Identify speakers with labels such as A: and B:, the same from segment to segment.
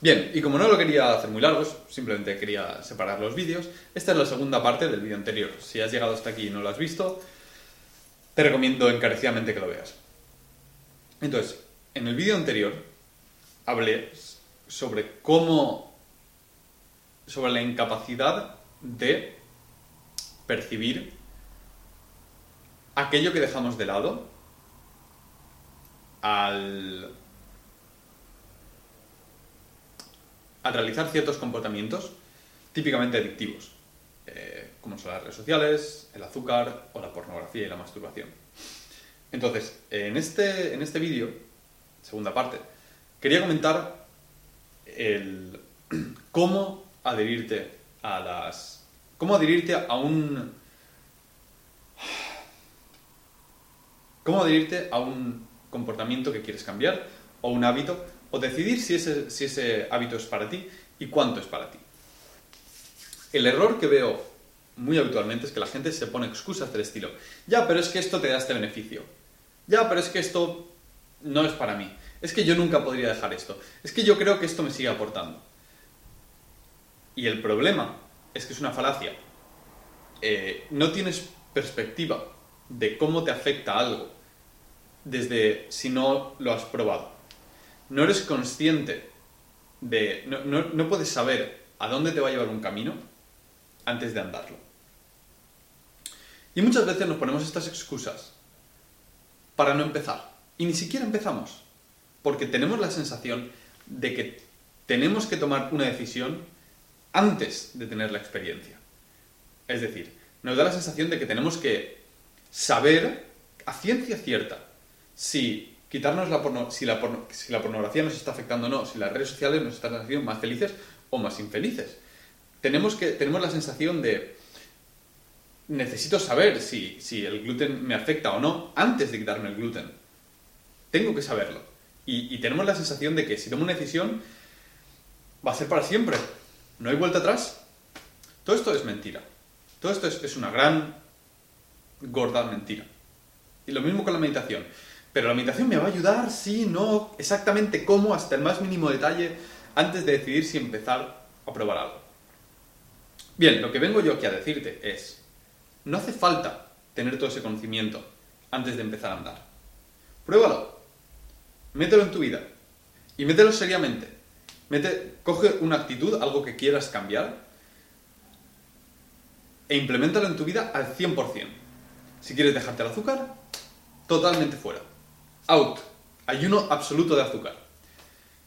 A: Bien, y como no lo quería hacer muy largo, simplemente quería separar los vídeos, esta es la segunda parte del vídeo anterior. Si has llegado hasta aquí y no lo has visto, te recomiendo encarecidamente que lo veas. Entonces, en el vídeo anterior hablé sobre cómo, sobre la incapacidad de percibir aquello que dejamos de lado al, al realizar ciertos comportamientos típicamente adictivos, eh, como son las redes sociales, el azúcar o la pornografía y la masturbación. Entonces, en este, en este vídeo, segunda parte, quería comentar el cómo adherirte a las... cómo adherirte a un... cómo adherirte a un comportamiento que quieres cambiar o un hábito o decidir si ese, hábito es para ti y cuánto es para ti. El error que veo muy habitualmente es que la gente se pone excusas del estilo, ya, pero es que esto te da este beneficio, ya, pero es que esto no es para mí, es que yo nunca podría dejar esto, es que yo creo que esto me sigue aportando. Y el problema es que es una falacia. Eh, no tienes perspectiva de cómo te afecta algo desde si no lo has probado. No eres consciente de... No, no puedes saber a dónde te va a llevar un camino antes de andarlo. Y muchas veces nos ponemos estas excusas para no empezar. Y ni siquiera empezamos. Porque tenemos la sensación de que tenemos que tomar una decisión antes de tener la experiencia. Es decir, nos da la sensación de que tenemos que saber a ciencia cierta si quitarnos la, la si la pornografía nos está afectando o no, si las redes sociales nos están haciendo más felices o más infelices. Tenemos, que, tenemos la sensación de necesito saber si, si el gluten me afecta o no antes de quitarme el gluten. Tengo que saberlo. Y, y tenemos la sensación de que si tomo una decisión va a ser para siempre. No hay vuelta atrás. Todo esto es mentira. Todo esto es, es una gran, gorda mentira. Y lo mismo con la meditación. Pero la meditación me va a ayudar, sí, no, exactamente cómo, hasta el más mínimo detalle, antes de decidir si empezar a probar algo. Bien, lo que vengo yo aquí a decirte es, no hace falta tener todo ese conocimiento antes de empezar a andar. Pruébalo. Mételo en tu vida. Y mételo seriamente. Mete, coge una actitud, algo que quieras cambiar, e implementalo en tu vida al 100%. Si quieres dejarte el azúcar, totalmente fuera. Out. Ayuno absoluto de azúcar.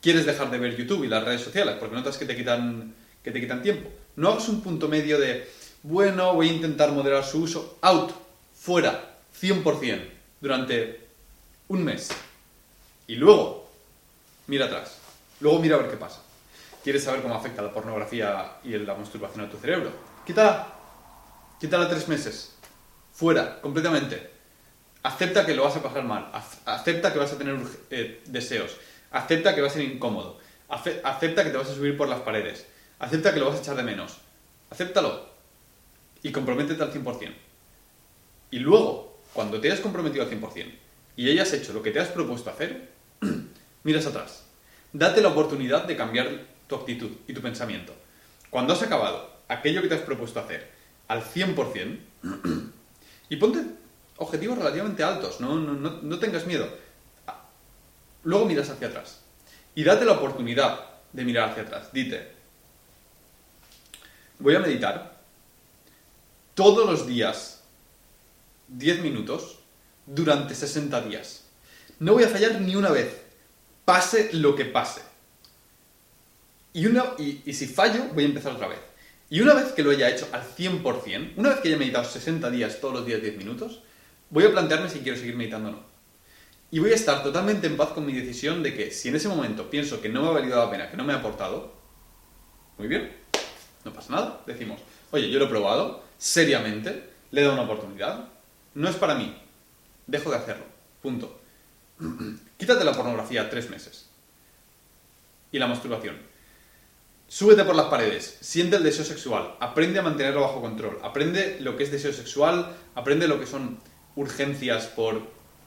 A: ¿Quieres dejar de ver YouTube y las redes sociales porque notas que te quitan, que te quitan tiempo? No hagas un punto medio de, bueno, voy a intentar moderar su uso. Out. Fuera. 100%. Durante un mes. Y luego, mira atrás. Luego mira a ver qué pasa. ¿Quieres saber cómo afecta la pornografía y la masturbación a tu cerebro? Quítala. Quítala tres meses. Fuera, completamente. Acepta que lo vas a pasar mal. Acepta que vas a tener eh, deseos. Acepta que va a ser incómodo. Acepta que te vas a subir por las paredes. Acepta que lo vas a echar de menos. Acéptalo. Y comprométete al 100%. Y luego, cuando te hayas comprometido al 100% y hayas hecho lo que te has propuesto hacer, miras atrás. Date la oportunidad de cambiar tu actitud y tu pensamiento. Cuando has acabado aquello que te has propuesto hacer al 100%, y ponte objetivos relativamente altos, no, no, tengas miedo. Luego miras hacia atrás. Y date la oportunidad de mirar hacia atrás. Dite, voy a meditar todos los días 10 minutos durante 60 días. No voy a fallar ni una vez, pase lo que pase. Y, una, y, y si fallo, voy a empezar otra vez. Y una vez que lo haya hecho al 100%, una vez que haya meditado 60 días todos los días 10 minutos, voy a plantearme si quiero seguir meditando o no. Y voy a estar totalmente en paz con mi decisión de que si en ese momento pienso que no me ha valido la pena, que no me ha aportado, muy bien, no pasa nada. Decimos, oye, yo lo he probado, seriamente, le he dado una oportunidad, no es para mí, dejo de hacerlo, punto. Quítate la pornografía tres meses. Y la masturbación. Súbete por las paredes, siente el deseo sexual, aprende a mantenerlo bajo control, aprende lo que es deseo sexual, aprende lo que son urgencias por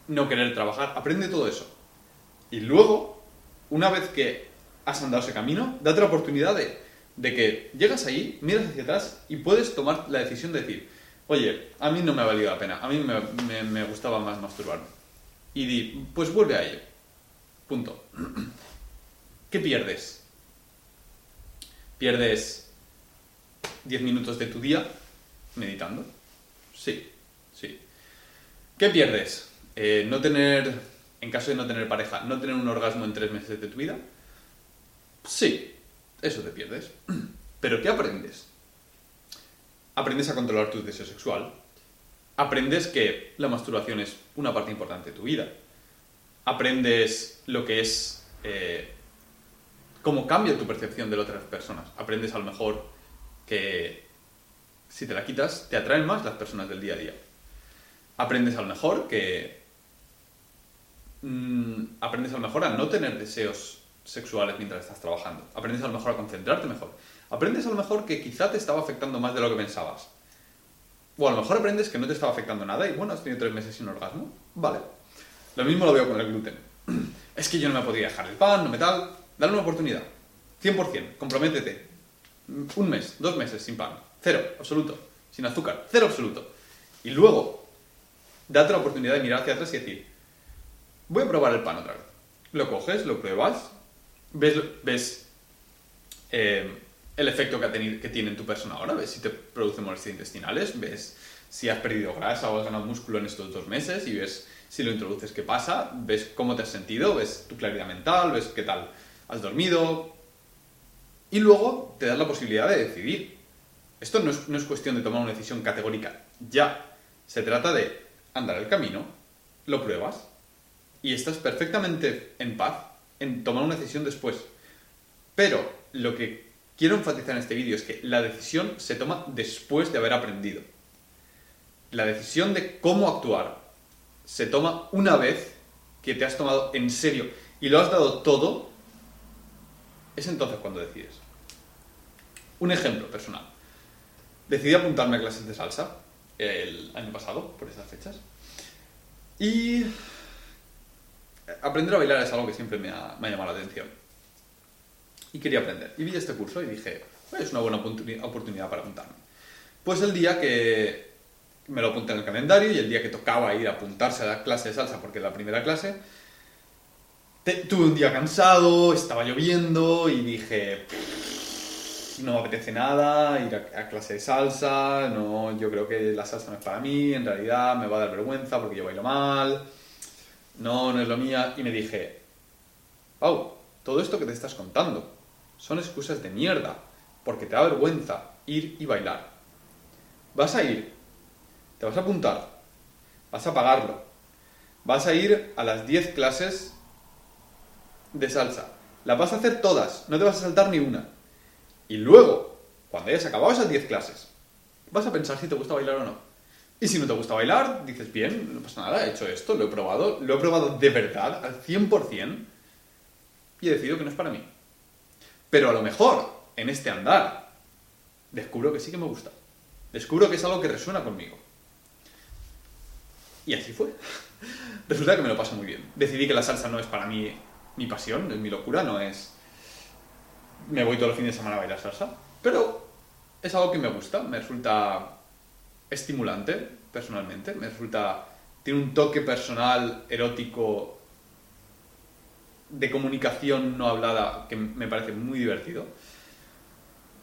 A: no querer trabajar, aprende todo eso. Y luego, una vez que has andado ese camino, date la oportunidad de, de que llegas ahí, miras hacia atrás y puedes tomar la decisión de decir, oye, a mí no me ha valido la pena, a mí me, me- gustaba más masturbarme. Y di, pues vuelve a ello. Punto. ¿Qué pierdes? ¿Pierdes 10 minutos de tu día meditando? Sí. ¿Qué pierdes? Eh, no tener, en caso de no tener pareja, no tener un orgasmo en tres meses de tu vida. Sí, eso te pierdes. Pero ¿qué aprendes? Aprendes a controlar tu deseo sexual. Aprendes que la masturbación es una parte importante de tu vida. Aprendes lo que es... eh, cómo cambia tu percepción de las otras personas. Aprendes a lo mejor que si te la quitas, te atraen más las personas del día a día. Aprendes a lo mejor que... mm, aprendes a lo mejor a no tener deseos sexuales mientras estás trabajando. Aprendes a lo mejor a concentrarte mejor. Aprendes a lo mejor que quizá te estaba afectando más de lo que pensabas. O a lo mejor aprendes que no te estaba afectando nada y bueno, has tenido tres meses sin orgasmo. Vale. Lo mismo lo veo con el gluten. Es que yo no me podía dejar el pan, no me tal. Dale una oportunidad. 100%. Comprométete. Un mes, dos meses sin pan. Cero, absoluto. Sin azúcar. Cero absoluto. Y luego, date la oportunidad de mirar hacia atrás y decir, voy a probar el pan otra vez. Lo coges, lo pruebas, ves, ves eh, el efecto que, ha tenido, que tiene en tu persona ahora, ves si te produce molestias intestinales, ves si has perdido grasa o has ganado músculo en estos dos meses y ves si lo introduces qué pasa, ves cómo te has sentido, ves tu claridad mental, ves qué tal has dormido. Y luego te das la posibilidad de decidir. Esto no es, no es cuestión de tomar una decisión categórica ya. Se trata de andar el camino, lo pruebas y estás perfectamente en paz en tomar una decisión después. Pero lo que quiero enfatizar en este vídeo es que la decisión se toma después de haber aprendido. La decisión de cómo actuar se toma una vez que te has tomado en serio y lo has dado todo, es entonces cuando decides. Un ejemplo personal. Decidí apuntarme a clases de salsa el año pasado, por esas fechas. Y aprender a bailar es algo que siempre me ha, llamado la atención. Y quería aprender. Y vi este curso y dije, "Pues es una buena oportuni- oportunidad para apuntarme. Pues el día que me lo apunté en el calendario y el día que tocaba ir a apuntarse a la clase de salsa, porque la primera clase, tuve un día cansado, estaba lloviendo y dije, no me apetece nada ir a, a clase de salsa, no, yo creo que la salsa no es para mí, en realidad me va a dar vergüenza porque yo bailo mal, no, no es lo mía, y me dije, Pau, todo esto que te estás contando son excusas de mierda, porque te da vergüenza ir y bailar. Vas a ir, te vas a apuntar, vas a pagarlo, vas a ir a las 10 clases de salsa, las vas a hacer todas, no te vas a saltar ni una. Y luego, cuando hayas acabado esas 10 clases, vas a pensar si te gusta bailar o no. Y si no te gusta bailar, dices, bien, no pasa nada, he hecho esto, lo he probado, lo he probado de verdad, al 100%, y he decidido que no es para mí. Pero a lo mejor, en este andar, descubro que sí que me gusta. Descubro que es algo que resuena conmigo. Y así fue. Resulta que me lo paso muy bien. Decidí que la salsa no es para mí mi pasión, es mi locura, no es me voy todos los fines de semana a bailar salsa, pero es algo que me gusta, me resulta estimulante personalmente, me resulta tiene un toque personal erótico de comunicación no hablada que me parece muy divertido.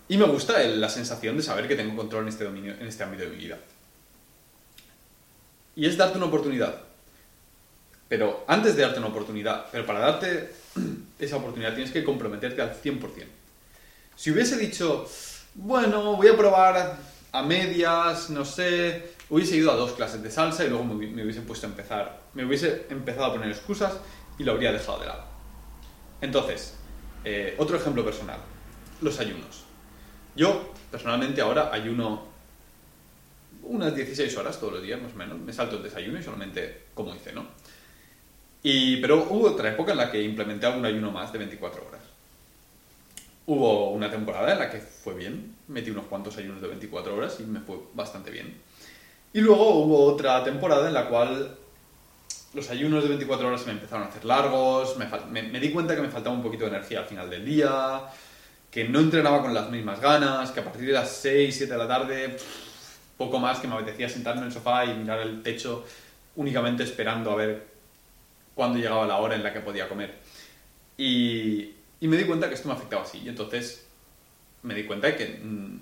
A: Y me gusta el- la sensación de saber que tengo control en este dominio, en este ámbito de mi vida. Y es darte una oportunidad. Pero antes de darte una oportunidad, pero para darte esa oportunidad tienes que comprometerte al 100%. Si hubiese dicho, bueno, voy a probar a medias, no sé, hubiese ido a dos clases de salsa y luego me, hubi- me hubiese puesto a empezar, me hubiese empezado a poner excusas y lo habría dejado de lado. Entonces, eh, otro ejemplo personal, los ayunos. Yo, personalmente, ahora ayuno unas 16 horas todos los días, más o menos. Me salto el desayuno y solamente como y ceno. Pero hubo otra época en la que implementé algún ayuno más de 24 horas. Hubo una temporada en la que fue bien, metí unos cuantos ayunos de 24 horas y me fue bastante bien. Y luego hubo otra temporada en la cual los ayunos de 24 horas me empezaron a hacer largos, me, di cuenta que me faltaba un poquito de energía al final del día, que no entrenaba con las mismas ganas, que a partir de las 6, 7 de la tarde, poco más que me apetecía sentarme en el sofá y mirar el techo únicamente esperando a ver cuándo llegaba la hora en la que podía comer. Y, y me di cuenta que esto me afectaba así. Y entonces me di cuenta de que mm,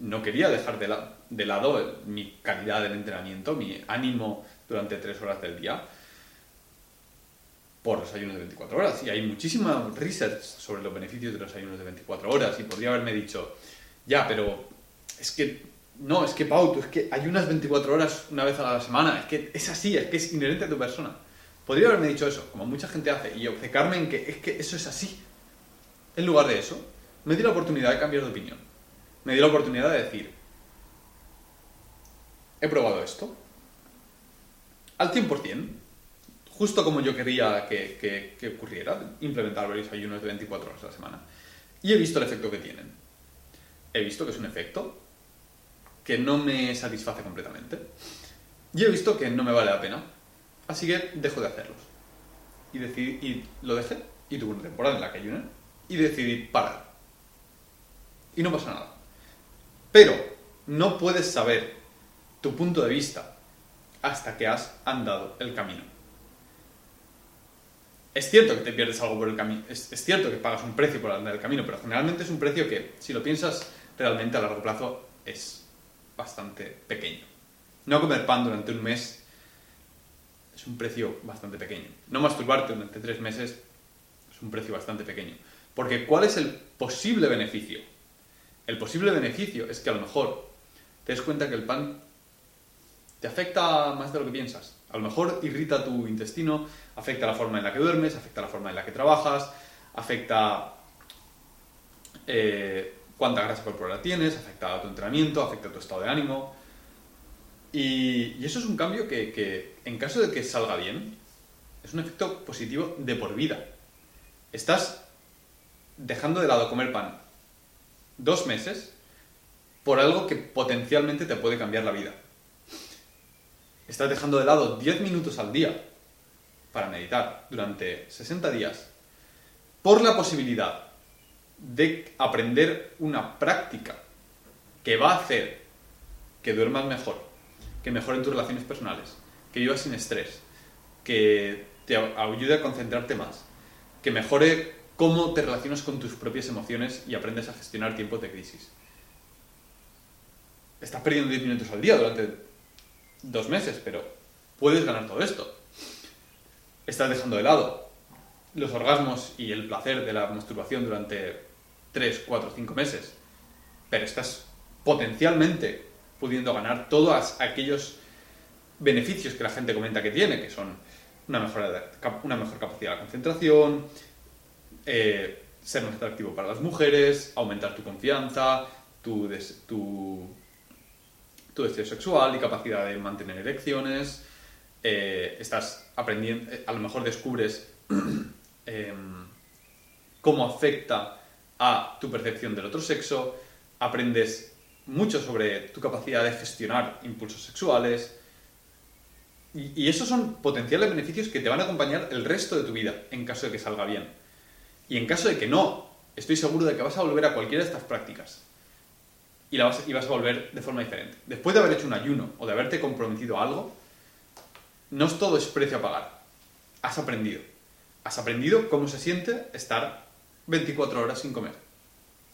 A: no quería dejar de, la- de lado mi calidad del entrenamiento, mi ánimo durante tres horas del día por los ayunos de 24 horas. Y hay muchísima research sobre los beneficios de los ayunos de 24 horas. Y podría haberme dicho, ya, pero es que, no, es que Pau, tú es que ayunas 24 horas una vez a la semana. Es que es así, es que es inherente a tu persona. Podría haberme dicho eso, como mucha gente hace, y obcecarme en que es que eso es así. En lugar de eso, me di la oportunidad de cambiar de opinión. Me di la oportunidad de decir, he probado esto, al 100%, justo como yo quería que, que- que ocurriera, implementar varios ayunos de 24 horas a la semana. Y he visto el efecto que tienen. He visto que es un efecto que no me satisface completamente. Y he visto que no me vale la pena. Así que dejo de hacerlos. Y, decidí, lo dejé. Y tuve una temporada en la que ayuné. Y decidí parar. Y no pasa nada. Pero no puedes saber tu punto de vista hasta que has andado el camino. Es cierto que te pierdes algo por el camino, es cierto que pagas un precio por andar el camino, pero generalmente es un precio que, si lo piensas realmente a largo plazo, es bastante pequeño. No comer pan durante un mes es un precio bastante pequeño. No masturbarte durante tres meses es un precio bastante pequeño. Porque ¿cuál es el posible beneficio? El posible beneficio es que a lo mejor te des cuenta que el pan te afecta más de lo que piensas. A lo mejor irrita tu intestino, afecta la forma en la que duermes, afecta la forma en la que trabajas, afecta eh, cuánta grasa corporal tienes, afecta a tu entrenamiento, afecta a tu estado de ánimo. Y, eso es un cambio que, que, en caso de que salga bien, es un efecto positivo de por vida. Estás dejando de lado comer pan dos meses por algo que potencialmente te puede cambiar la vida. Estás dejando de lado 10 minutos al día para meditar durante 60 días por la posibilidad de aprender una práctica que va a hacer que duermas mejor, que mejoren tus relaciones personales, que vivas sin estrés, que te ayude a concentrarte más, que mejore cómo te relacionas con tus propias emociones y aprendes a gestionar tiempos de crisis. Estás perdiendo 10 minutos al día durante dos meses, pero puedes ganar todo esto. Estás dejando de lado los orgasmos y el placer de la masturbación durante 3, 4, 5 meses, pero estás potencialmente pudiendo ganar todos aquellos beneficios que la gente comenta que tiene, que son una mejor, una mejor capacidad de concentración, eh, ser más atractivo para las mujeres, aumentar tu confianza, tu, des, tu, deseo sexual y capacidad de mantener erecciones. Eh, estás aprendiendo, a lo mejor descubres eh, cómo afecta a tu percepción del otro sexo, aprendes mucho sobre tu capacidad de gestionar impulsos sexuales. Y, esos son potenciales beneficios que te van a acompañar el resto de tu vida en caso de que salga bien. Y en caso de que no, estoy seguro de que vas a volver a cualquiera de estas prácticas. Y, la vas, y vas a volver de forma diferente. Después de haber hecho un ayuno o de haberte comprometido a algo, no es todo es precio a pagar. Has aprendido. Has aprendido cómo se siente estar 24 horas sin comer.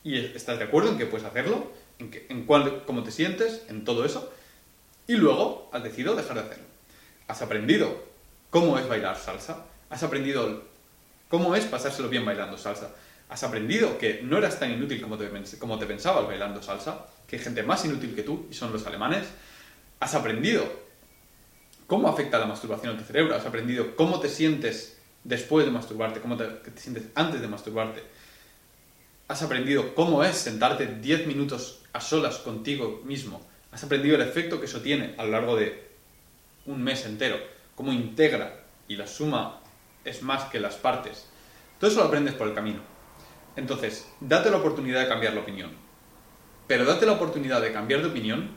A: Y estás de acuerdo en que puedes hacerlo, en, que, cuál, cómo te sientes, en todo eso. Y luego has decidido dejar de hacerlo. Has aprendido cómo es bailar salsa. Has aprendido cómo es pasárselo bien bailando salsa. Has aprendido que no eras tan inútil como te, como te pensabas bailando salsa, que hay gente más inútil que tú, y son los alemanes. Has aprendido cómo afecta la masturbación a tu cerebro. Has aprendido cómo te sientes después de masturbarte, cómo te sientes antes de masturbarte. Has aprendido cómo es sentarte 10 minutos a solas contigo mismo. Has aprendido el efecto que eso tiene a lo largo de un mes entero. Cómo integra y la suma es más que las partes. Todo eso lo aprendes por el camino. Entonces, date la oportunidad de cambiar la opinión. Pero date la oportunidad de cambiar de opinión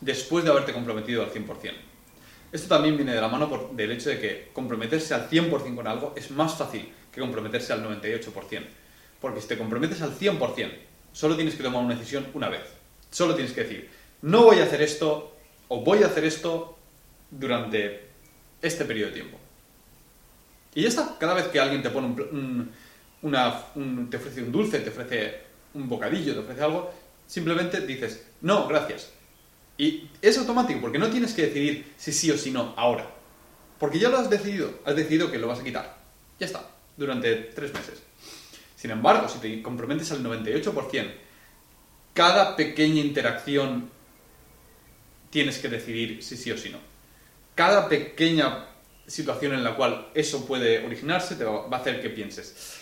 A: después de haberte comprometido al 100%. Esto también viene de la mano por, del hecho de que comprometerse al 100% con algo es más fácil que comprometerse al 98%. Porque si te comprometes al 100%, solo tienes que tomar una decisión una vez. Solo tienes que decir, no voy a hacer esto o voy a hacer esto durante este periodo de tiempo. Y ya está, cada vez que alguien te pone un, una, te ofrece un dulce, te ofrece un bocadillo, te ofrece algo, simplemente dices, no, gracias. Y es automático, porque no tienes que decidir si sí o si no ahora. Porque ya lo has decidido, has decidido que lo vas a quitar. Ya está, durante tres meses. Sin embargo, si te comprometes al 98%, cada pequeña interacción tienes que decidir si sí o si no. Cada pequeña situación en la cual eso puede originarse te va a hacer que pienses,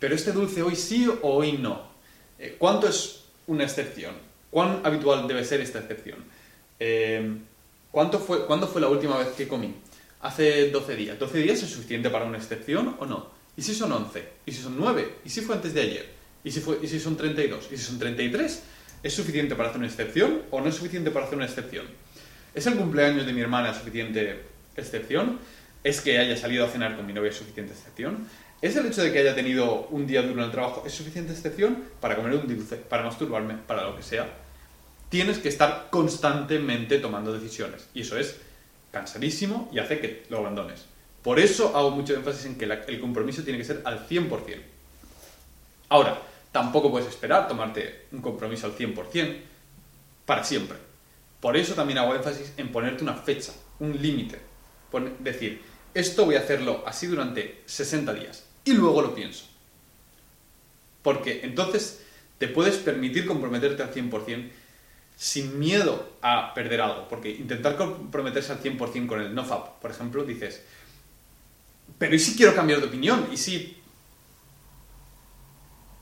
A: pero este dulce hoy sí o hoy no. Eh, ¿Cuánto es una excepción? ¿Cuán habitual debe ser esta excepción? Eh, ¿cuánto fue, ¿Cuándo fue la última vez que comí? Hace 12 días. ¿12 días es suficiente para una excepción o no? ¿Y si son 11? ¿Y si son 9? ¿Y si fue antes de ayer? ¿Y si, fue, ¿Y si son 32? ¿Y si son 33? ¿Es suficiente para hacer una excepción o no es suficiente para hacer una excepción? ¿Es el cumpleaños de mi hermana suficiente excepción? ¿Es que haya salido a cenar con mi novia suficiente excepción? ¿Es el hecho de que haya tenido un día duro en el trabajo es suficiente excepción para comer un dulce, para masturbarme, para lo que sea? Tienes que estar constantemente tomando decisiones. Y eso es cansadísimo y hace que lo abandones. Por eso hago mucho énfasis en que el compromiso tiene que ser al 100%. Ahora, tampoco puedes esperar tomarte un compromiso al 100% para siempre. Por eso también hago énfasis en ponerte una fecha, un límite. Decir, esto voy a hacerlo así durante 60 días y luego lo pienso. Porque entonces te puedes permitir comprometerte al 100% sin miedo a perder algo. Porque intentar comprometerse al 100% con el NoFap, por ejemplo, dices, pero ¿y si quiero cambiar de opinión? ¿Y si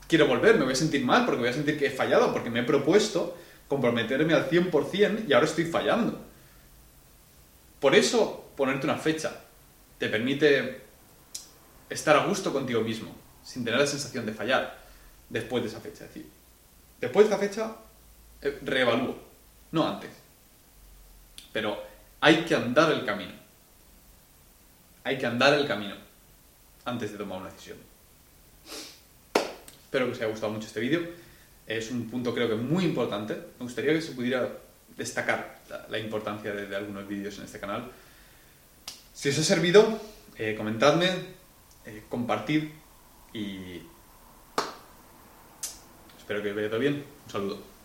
A: quiero volver? Me voy a sentir mal porque voy a sentir que he fallado, porque me he propuesto comprometerme al 100% y ahora estoy fallando. Por eso, ponerte una fecha te permite estar a gusto contigo mismo, sin tener la sensación de fallar después de esa fecha. Es decir, después de esa fecha, eh, reevalúo, no antes. Pero hay que andar el camino. Hay que andar el camino antes de tomar una decisión. Espero que os haya gustado mucho este vídeo. Es un punto creo que muy importante. Me gustaría que se pudiera destacar la, importancia de, algunos vídeos en este canal. Si os ha servido, eh, comentadme, eh, compartid y espero que os vaya todo bien. Un saludo.